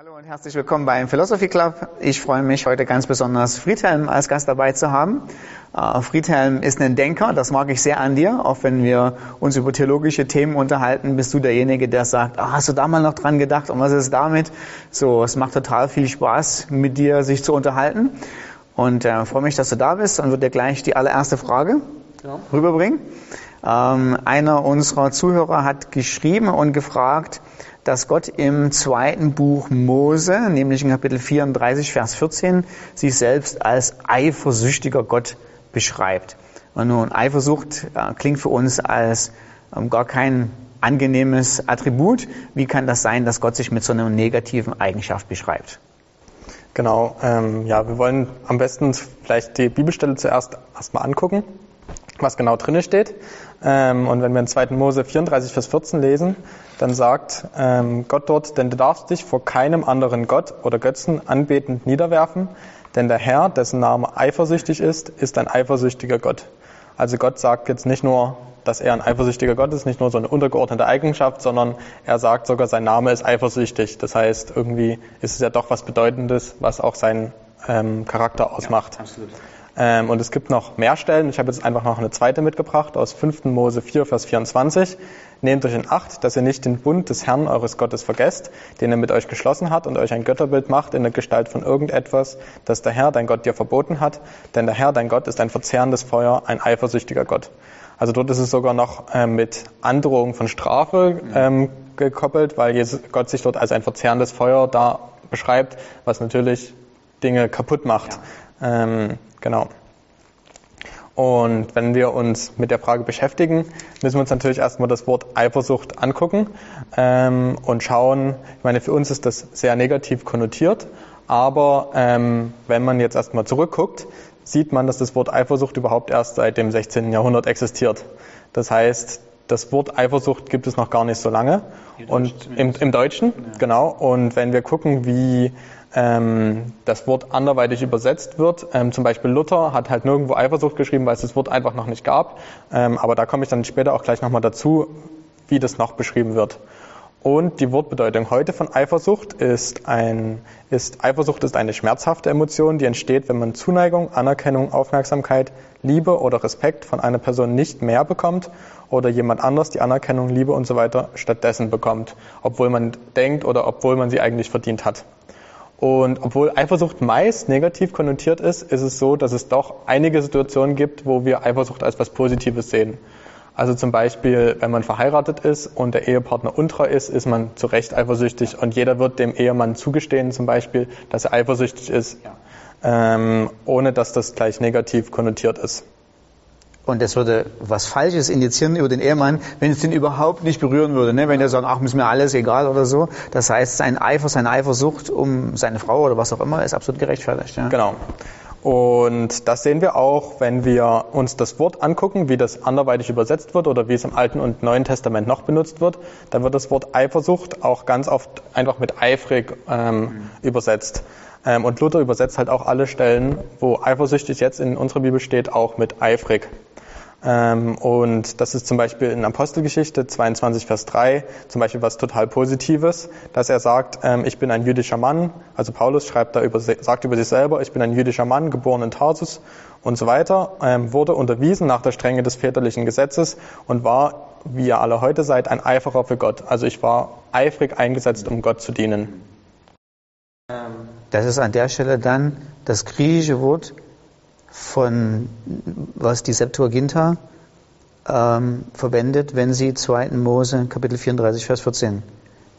Hallo und herzlich willkommen beim Philosophy Club. Ich freue mich heute ganz besonders Friedhelm als Gast dabei zu haben. Äh, Friedhelm ist ein Denker, das mag ich sehr an dir. Auch wenn wir uns über theologische Themen unterhalten, bist du derjenige, der sagt, ah, hast du da mal noch dran gedacht und was ist damit? So, es macht total viel Spaß, mit dir sich zu unterhalten. Und äh, freue mich, dass du da bist und würde dir gleich die allererste Frage ja. rüberbringen. Ähm, einer unserer Zuhörer hat geschrieben und gefragt, dass Gott im zweiten Buch Mose, nämlich in Kapitel 34, Vers 14, sich selbst als eifersüchtiger Gott beschreibt. Und nun, Eifersucht äh, klingt für uns als ähm, gar kein angenehmes Attribut. Wie kann das sein, dass Gott sich mit so einer negativen Eigenschaft beschreibt? Genau, ähm, ja, wir wollen am besten vielleicht die Bibelstelle zuerst erstmal angucken, was genau drinne steht. Ähm, und wenn wir in 2. Mose 34, Vers 14 lesen, dann sagt ähm, Gott dort, denn du darfst dich vor keinem anderen Gott oder Götzen anbetend niederwerfen, denn der Herr, dessen Name eifersüchtig ist, ist ein eifersüchtiger Gott. Also Gott sagt jetzt nicht nur, dass er ein eifersüchtiger Gott ist, nicht nur so eine untergeordnete Eigenschaft, sondern er sagt sogar, sein Name ist eifersüchtig. Das heißt, irgendwie ist es ja doch was Bedeutendes, was auch seinen ähm, Charakter ausmacht. Ja, absolut. Ähm, und es gibt noch mehr Stellen. Ich habe jetzt einfach noch eine zweite mitgebracht aus 5. Mose 4, Vers 24. Nehmt euch in Acht, dass ihr nicht den Bund des Herrn eures Gottes vergesst, den er mit euch geschlossen hat und euch ein Götterbild macht in der Gestalt von irgendetwas, das der Herr, dein Gott, dir verboten hat. Denn der Herr, dein Gott, ist ein verzehrendes Feuer, ein eifersüchtiger Gott. Also dort ist es sogar noch ähm, mit Androhung von Strafe ähm, gekoppelt, weil Jesus, Gott sich dort als ein verzehrendes Feuer da beschreibt, was natürlich Dinge kaputt macht. Ja. Ähm, Genau. Und wenn wir uns mit der Frage beschäftigen, müssen wir uns natürlich erstmal das Wort Eifersucht angucken ähm, und schauen, ich meine, für uns ist das sehr negativ konnotiert, aber ähm, wenn man jetzt erstmal zurückguckt, sieht man, dass das Wort Eifersucht überhaupt erst seit dem 16. Jahrhundert existiert. Das heißt, das Wort Eifersucht gibt es noch gar nicht so lange. und im, im Deutschen, ja. genau. Und wenn wir gucken, wie ähm, das Wort anderweitig übersetzt wird. Ähm, zum Beispiel Luther hat halt nirgendwo Eifersucht geschrieben, weil es das Wort einfach noch nicht gab. Ähm, aber da komme ich dann später auch gleich nochmal dazu, wie das noch beschrieben wird. Und die Wortbedeutung heute von Eifersucht ist ein, ist, Eifersucht ist eine schmerzhafte Emotion, die entsteht, wenn man Zuneigung, Anerkennung, Aufmerksamkeit, Liebe oder Respekt von einer Person nicht mehr bekommt oder jemand anders die Anerkennung, Liebe und so weiter stattdessen bekommt, obwohl man denkt oder obwohl man sie eigentlich verdient hat. Und obwohl Eifersucht meist negativ konnotiert ist, ist es so, dass es doch einige Situationen gibt, wo wir Eifersucht als was Positives sehen. Also zum Beispiel, wenn man verheiratet ist und der Ehepartner untreu ist, ist man zu Recht eifersüchtig und jeder wird dem Ehemann zugestehen, zum Beispiel, dass er eifersüchtig ist, ja. ähm, ohne dass das gleich negativ konnotiert ist. Und es würde was Falsches indizieren über den Ehemann, wenn es den überhaupt nicht berühren würde. Ne? Wenn er sagt, ach, ist mir alles egal oder so. Das heißt, sein Eifer, seine Eifersucht um seine Frau oder was auch immer ist absolut gerechtfertigt. Ja? Genau. Und das sehen wir auch, wenn wir uns das Wort angucken, wie das anderweitig übersetzt wird oder wie es im Alten und Neuen Testament noch benutzt wird. Dann wird das Wort Eifersucht auch ganz oft einfach mit eifrig ähm, mhm. übersetzt. Ähm, und Luther übersetzt halt auch alle Stellen, wo eifersüchtig jetzt in unserer Bibel steht, auch mit eifrig. Ähm, und das ist zum Beispiel in Apostelgeschichte 22, Vers 3 zum Beispiel was total Positives, dass er sagt, ähm, ich bin ein jüdischer Mann, also Paulus schreibt da über, sagt über sich selber, ich bin ein jüdischer Mann, geboren in Tarsus und so weiter, ähm, wurde unterwiesen nach der Strenge des väterlichen Gesetzes und war, wie ihr alle heute seid, ein Eiferer für Gott. Also ich war eifrig eingesetzt, um Gott zu dienen. Das ist an der Stelle dann das griechische Wort von was die Septuaginta ähm, verwendet, wenn sie 2. Mose Kapitel 34, Vers 14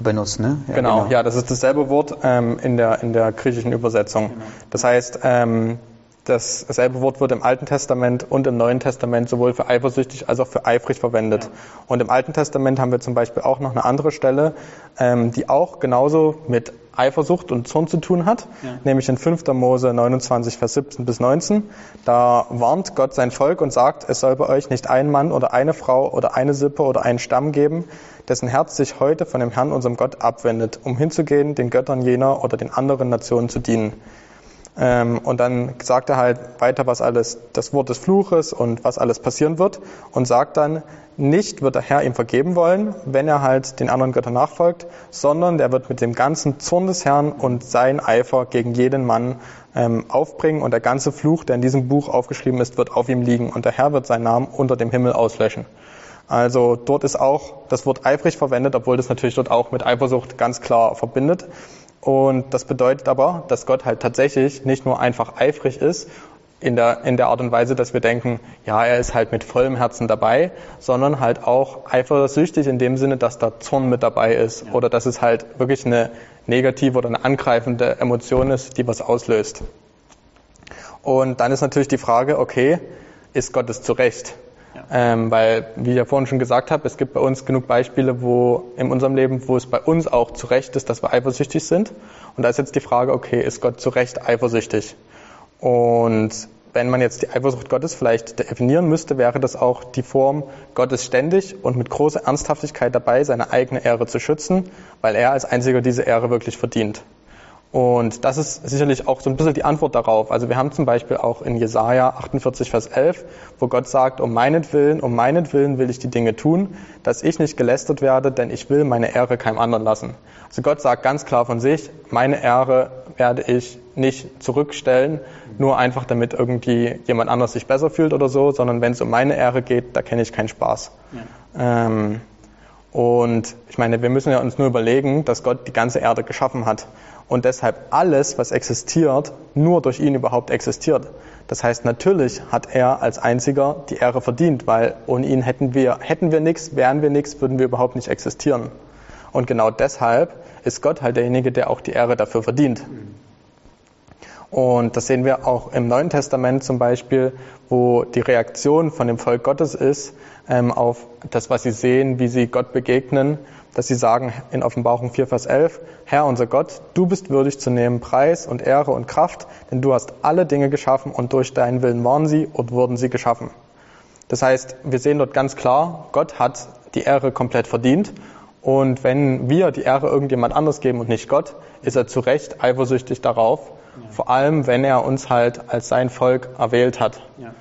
benutzt. Ne? Ja, genau, genau, ja, das ist dasselbe Wort ähm, in, der, in der griechischen Übersetzung. Genau. Das heißt, ähm, dasselbe Wort wird im Alten Testament und im Neuen Testament sowohl für eifersüchtig als auch für eifrig verwendet. Ja. Und im Alten Testament haben wir zum Beispiel auch noch eine andere Stelle, ähm, die auch genauso mit Eifersucht und Zorn zu tun hat, ja. nämlich in 5. Mose 29, Vers 17 bis 19. Da warnt Gott sein Volk und sagt, es soll bei euch nicht ein Mann oder eine Frau oder eine Sippe oder einen Stamm geben, dessen Herz sich heute von dem Herrn, unserem Gott, abwendet, um hinzugehen, den Göttern jener oder den anderen Nationen zu dienen. Ähm, und dann sagt er halt weiter, was alles das Wort des Fluches und was alles passieren wird und sagt dann, nicht wird der Herr ihm vergeben wollen, wenn er halt den anderen Göttern nachfolgt, sondern der wird mit dem ganzen Zorn des Herrn und sein Eifer gegen jeden Mann ähm, aufbringen und der ganze Fluch, der in diesem Buch aufgeschrieben ist, wird auf ihm liegen und der Herr wird seinen Namen unter dem Himmel auslöschen. Also dort ist auch das Wort eifrig verwendet, obwohl das natürlich dort auch mit Eifersucht ganz klar verbindet. Und das bedeutet aber, dass Gott halt tatsächlich nicht nur einfach eifrig ist, in der, in der Art und Weise, dass wir denken, ja, er ist halt mit vollem Herzen dabei, sondern halt auch eifersüchtig in dem Sinne, dass da Zorn mit dabei ist ja. oder dass es halt wirklich eine negative oder eine angreifende Emotion ist, die was auslöst. Und dann ist natürlich die Frage, okay, ist Gott es zu Recht? Ähm, weil, wie ich ja vorhin schon gesagt habe, es gibt bei uns genug Beispiele, wo in unserem Leben, wo es bei uns auch zu Recht ist, dass wir eifersüchtig sind. Und da ist jetzt die Frage, okay, ist Gott zu Recht eifersüchtig? Und wenn man jetzt die Eifersucht Gottes vielleicht definieren müsste, wäre das auch die Form, Gott ist ständig und mit großer Ernsthaftigkeit dabei, seine eigene Ehre zu schützen, weil er als einziger diese Ehre wirklich verdient. Und das ist sicherlich auch so ein bisschen die Antwort darauf. Also wir haben zum Beispiel auch in Jesaja 48, Vers 11, wo Gott sagt, um meinetwillen, um meinetwillen will ich die Dinge tun, dass ich nicht gelästert werde, denn ich will meine Ehre keinem anderen lassen. Also Gott sagt ganz klar von sich, meine Ehre werde ich nicht zurückstellen, nur einfach damit irgendwie jemand anders sich besser fühlt oder so, sondern wenn es um meine Ehre geht, da kenne ich keinen Spaß. Ja. Ähm, und ich meine, wir müssen ja uns nur überlegen, dass Gott die ganze Erde geschaffen hat und deshalb alles, was existiert, nur durch ihn überhaupt existiert. Das heißt, natürlich hat er als einziger die Ehre verdient, weil ohne ihn hätten wir, hätten wir nichts, wären wir nichts, würden wir überhaupt nicht existieren. Und genau deshalb ist Gott halt derjenige, der auch die Ehre dafür verdient. Und das sehen wir auch im Neuen Testament zum Beispiel, wo die Reaktion von dem Volk Gottes ist ähm, auf das, was sie sehen, wie sie Gott begegnen, dass sie sagen in Offenbarung 4, Vers 11, Herr unser Gott, du bist würdig zu nehmen Preis und Ehre und Kraft, denn du hast alle Dinge geschaffen und durch deinen Willen waren sie und wurden sie geschaffen. Das heißt, wir sehen dort ganz klar, Gott hat die Ehre komplett verdient und wenn wir die Ehre irgendjemand anders geben und nicht Gott, ist er zu Recht eifersüchtig darauf, vor allem, wenn er uns halt als sein Volk erwählt hat. Ja.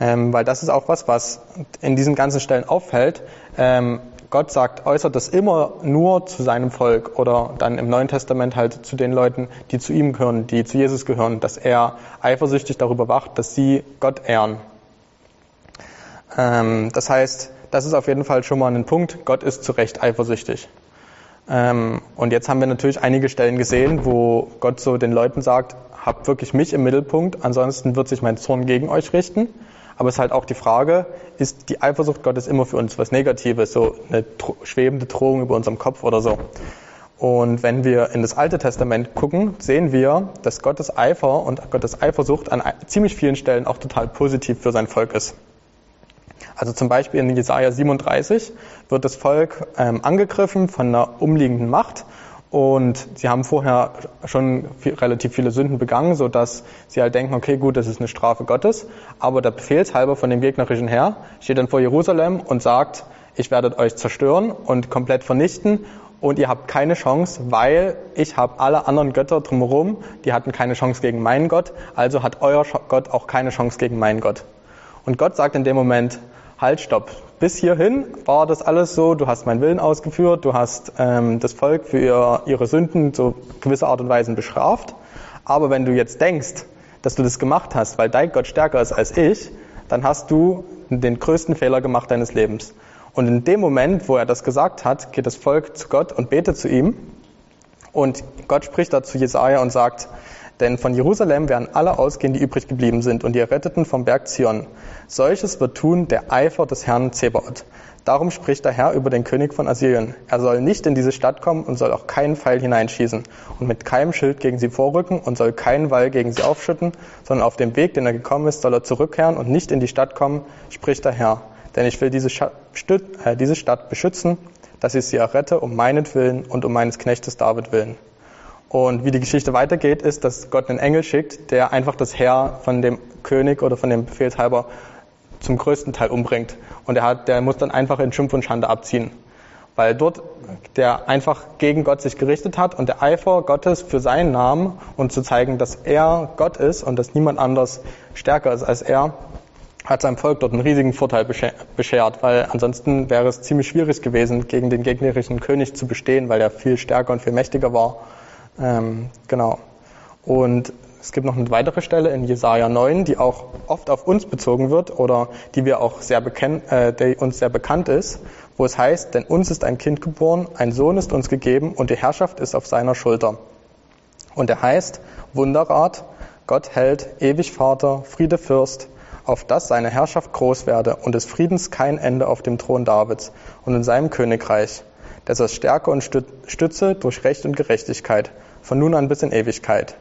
Ähm, weil das ist auch was, was in diesen ganzen Stellen auffällt. Ähm, Gott sagt, äußert das immer nur zu seinem Volk oder dann im Neuen Testament halt zu den Leuten, die zu ihm gehören, die zu Jesus gehören, dass er eifersüchtig darüber wacht, dass sie Gott ehren. Ähm, das heißt, das ist auf jeden Fall schon mal ein Punkt. Gott ist zu Recht eifersüchtig. Ähm, und jetzt haben wir natürlich einige Stellen gesehen, wo Gott so den Leuten sagt, habt wirklich mich im Mittelpunkt, ansonsten wird sich mein Zorn gegen euch richten. Aber es ist halt auch die Frage, ist die Eifersucht Gottes immer für uns was Negatives, so eine schwebende Drohung über unserem Kopf oder so. Und wenn wir in das Alte Testament gucken, sehen wir, dass Gottes Eifer und Gottes Eifersucht an ziemlich vielen Stellen auch total positiv für sein Volk ist. Also zum Beispiel in Jesaja 37 wird das Volk ähm, angegriffen von einer umliegenden Macht und sie haben vorher schon viel, relativ viele Sünden begangen, so dass sie halt denken, okay, gut, das ist eine Strafe Gottes. Aber der Befehlshalber von dem gegnerischen Herr steht dann vor Jerusalem und sagt, ich werde euch zerstören und komplett vernichten und ihr habt keine Chance, weil ich habe alle anderen Götter drumherum, die hatten keine Chance gegen meinen Gott, also hat euer Gott auch keine Chance gegen meinen Gott. Und Gott sagt in dem Moment, halt, stopp. Bis hierhin war das alles so, du hast meinen Willen ausgeführt, du hast ähm, das Volk für ihr, ihre Sünden so gewisser Art und Weise bestraft. Aber wenn du jetzt denkst, dass du das gemacht hast, weil dein Gott stärker ist als ich, dann hast du den größten Fehler gemacht deines Lebens. Und in dem Moment, wo er das gesagt hat, geht das Volk zu Gott und betet zu ihm. Und Gott spricht da zu Jesaja und sagt, denn von Jerusalem werden alle ausgehen, die übrig geblieben sind, und die Erretteten vom Berg Zion. Solches wird tun der Eifer des Herrn Zebaoth. Darum spricht der Herr über den König von Assyrien. Er soll nicht in diese Stadt kommen und soll auch keinen Pfeil hineinschießen und mit keinem Schild gegen sie vorrücken und soll keinen Wall gegen sie aufschütten, sondern auf dem Weg, den er gekommen ist, soll er zurückkehren und nicht in die Stadt kommen, spricht der Herr. Denn ich will diese, äh, Stadt beschützen, dass ich sie errette um meinetwillen und um meines Knechtes David willen. Und wie die Geschichte weitergeht, ist, dass Gott einen Engel schickt, der einfach das Heer von dem König oder von dem Befehlshalber zum größten Teil umbringt. Und er hat, der muss dann einfach in Schimpf und Schande abziehen. weil dort der einfach gegen Gott sich gerichtet hat und der Eifer Gottes für seinen Namen und zu zeigen, dass er Gott ist und dass niemand anders stärker ist als er, hat seinem Volk dort einen riesigen Vorteil beschert, weil ansonsten wäre es ziemlich schwierig gewesen, gegen den gegnerischen König zu bestehen, weil er viel stärker und viel mächtiger war. Ähm, genau. Und es gibt noch eine weitere Stelle in Jesaja 9, die auch oft auf uns bezogen wird oder die wir auch sehr bekannt, äh, die uns sehr bekannt ist, wo es heißt, denn uns ist ein Kind geboren, ein Sohn ist uns gegeben und die Herrschaft ist auf seiner Schulter. Und er heißt Wunderrat, Gott hält, ewig Vater, Friede Fürst, auf dass seine Herrschaft groß werde und des Friedens kein Ende auf dem Thron Davids und in seinem Königreich, dass er Stärke und Stütze durch Recht und Gerechtigkeit von nun an bis in Ewigkeit.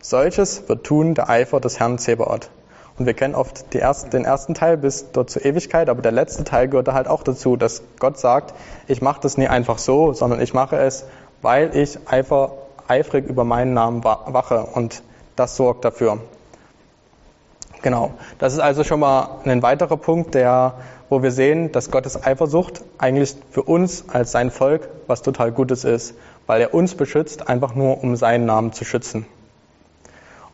Solches wird tun der Eifer des Herrn Zebaoth. Und wir kennen oft ersten, den ersten Teil bis dort zur Ewigkeit, aber der letzte Teil gehört da halt auch dazu, dass Gott sagt, ich mache das nie einfach so, sondern ich mache es, weil ich eifer, eifrig über meinen Namen wache und das sorgt dafür. Genau. Das ist also schon mal ein weiterer Punkt, der, wo wir sehen, dass Gottes Eifersucht eigentlich für uns als sein Volk was total Gutes ist, weil er uns beschützt, einfach nur um seinen Namen zu schützen.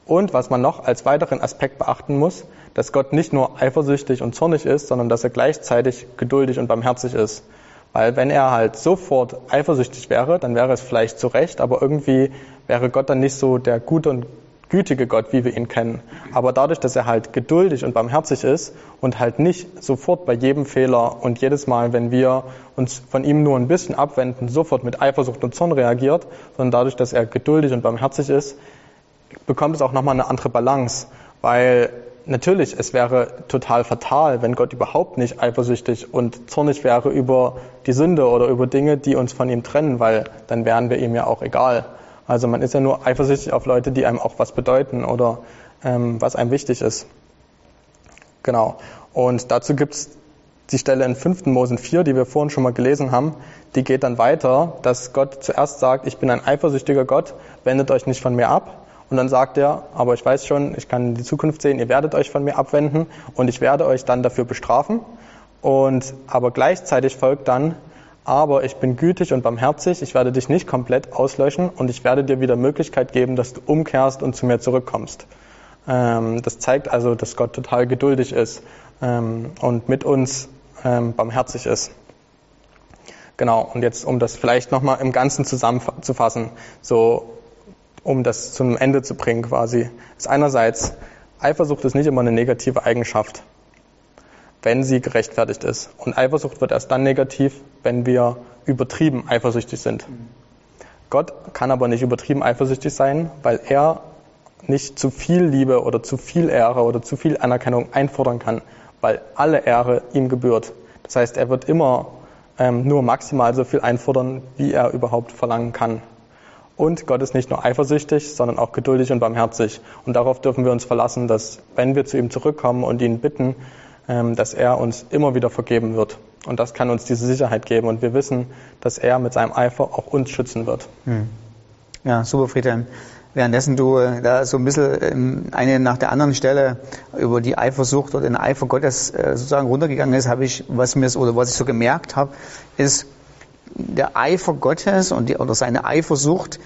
Und was man noch als weiteren Aspekt beachten muss, dass Gott nicht nur eifersüchtig und zornig ist, sondern dass er gleichzeitig geduldig und barmherzig ist. Weil wenn er halt sofort eifersüchtig wäre, dann wäre es vielleicht zu Recht, aber irgendwie wäre Gott dann nicht so der gute und gütige Gott, wie wir ihn kennen. Aber dadurch, dass er halt geduldig und barmherzig ist und halt nicht sofort bei jedem Fehler und jedes Mal, wenn wir uns von ihm nur ein bisschen abwenden, sofort mit Eifersucht und Zorn reagiert, sondern dadurch, dass er geduldig und barmherzig ist, bekommt es auch nochmal eine andere Balance, weil natürlich, es wäre total fatal, wenn Gott überhaupt nicht eifersüchtig und zornig wäre über die Sünde oder über Dinge, die uns von ihm trennen, weil dann wären wir ihm ja auch egal. Also man ist ja nur eifersüchtig auf Leute, die einem auch was bedeuten oder ähm, was einem wichtig ist. Genau. Und dazu gibt es die Stelle in 5. Mosen 4, die wir vorhin schon mal gelesen haben, die geht dann weiter, dass Gott zuerst sagt, ich bin ein eifersüchtiger Gott, wendet euch nicht von mir ab. Und dann sagt er, aber ich weiß schon, ich kann die Zukunft sehen, ihr werdet euch von mir abwenden und ich werde euch dann dafür bestrafen. Und aber gleichzeitig folgt dann, aber ich bin gütig und barmherzig, ich werde dich nicht komplett auslöschen und ich werde dir wieder Möglichkeit geben, dass du umkehrst und zu mir zurückkommst. Ähm, das zeigt also, dass Gott total geduldig ist ähm, und mit uns ähm, barmherzig ist. Genau, und jetzt, um das vielleicht nochmal im Ganzen zusammenzufassen, so um das zu einem Ende zu bringen quasi, ist einerseits, Eifersucht ist nicht immer eine negative Eigenschaft, wenn sie gerechtfertigt ist. Und Eifersucht wird erst dann negativ, wenn wir übertrieben eifersüchtig sind. Gott kann aber nicht übertrieben eifersüchtig sein, weil er nicht zu viel Liebe oder zu viel Ehre oder zu viel Anerkennung einfordern kann, weil alle Ehre ihm gebührt. Das heißt, er wird immer ähm, nur maximal so viel einfordern, wie er überhaupt verlangen kann. Und Gott ist nicht nur eifersüchtig, sondern auch geduldig und barmherzig. Und darauf dürfen wir uns verlassen, dass wenn wir zu ihm zurückkommen und ihn bitten, dass er uns immer wieder vergeben wird. Und das kann uns diese Sicherheit geben. Und wir wissen, dass er mit seinem Eifer auch uns schützen wird. Hm. Ja, super, Friedhelm. Währenddessen du äh, da so ein bisschen ähm, eine nach der anderen Stelle über die Eifersucht oder den Eifer Gottes äh, sozusagen runtergegangen ist, habe ich, was mir oder was ich so gemerkt habe, ist, der Eifer Gottes und die, oder seine Eifersucht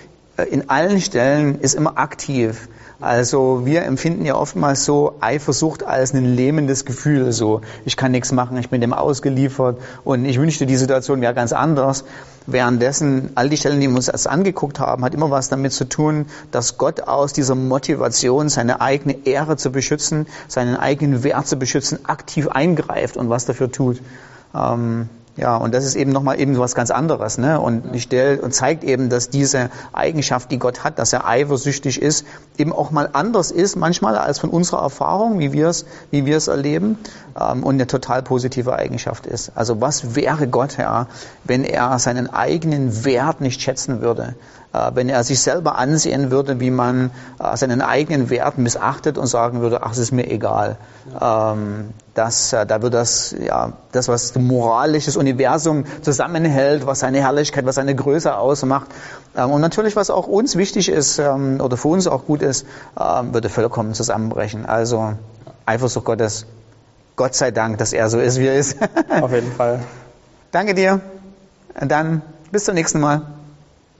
in allen Stellen ist immer aktiv. Also wir empfinden ja oftmals so Eifersucht als ein lähmendes Gefühl. So, ich kann nichts machen, ich bin dem ausgeliefert und ich wünschte, die Situation wäre ganz anders. Währenddessen, all die Stellen, die wir uns erst angeguckt haben, hat immer was damit zu tun, dass Gott aus dieser Motivation, seine eigene Ehre zu beschützen, seinen eigenen Wert zu beschützen, aktiv eingreift und was dafür tut. Ähm, ja, und das ist eben nochmal eben was ganz anderes, ne? Und stellt und zeigt eben, dass diese Eigenschaft, die Gott hat, dass er eifersüchtig ist, eben auch mal anders ist, manchmal als von unserer Erfahrung, wie wir es, wie wir es erleben, ähm, und eine total positive Eigenschaft ist. Also was wäre Gott, Herr, wenn er seinen eigenen Wert nicht schätzen würde? Äh, wenn er sich selber ansehen würde, wie man äh, seinen eigenen Wert missachtet und sagen würde, ach, es ist mir egal. Ähm, das, äh, da wird das, ja, das, was moralisch das Universum zusammenhält, was seine Herrlichkeit, was seine Größe ausmacht. Ähm, und natürlich, was auch uns wichtig ist ähm, oder für uns auch gut ist, würde vollkommen zusammenbrechen. Also Eifersucht Gottes. Gott sei Dank, dass er so ist, wie er ist. Auf jeden Fall. Danke dir. Dann bis zum nächsten Mal.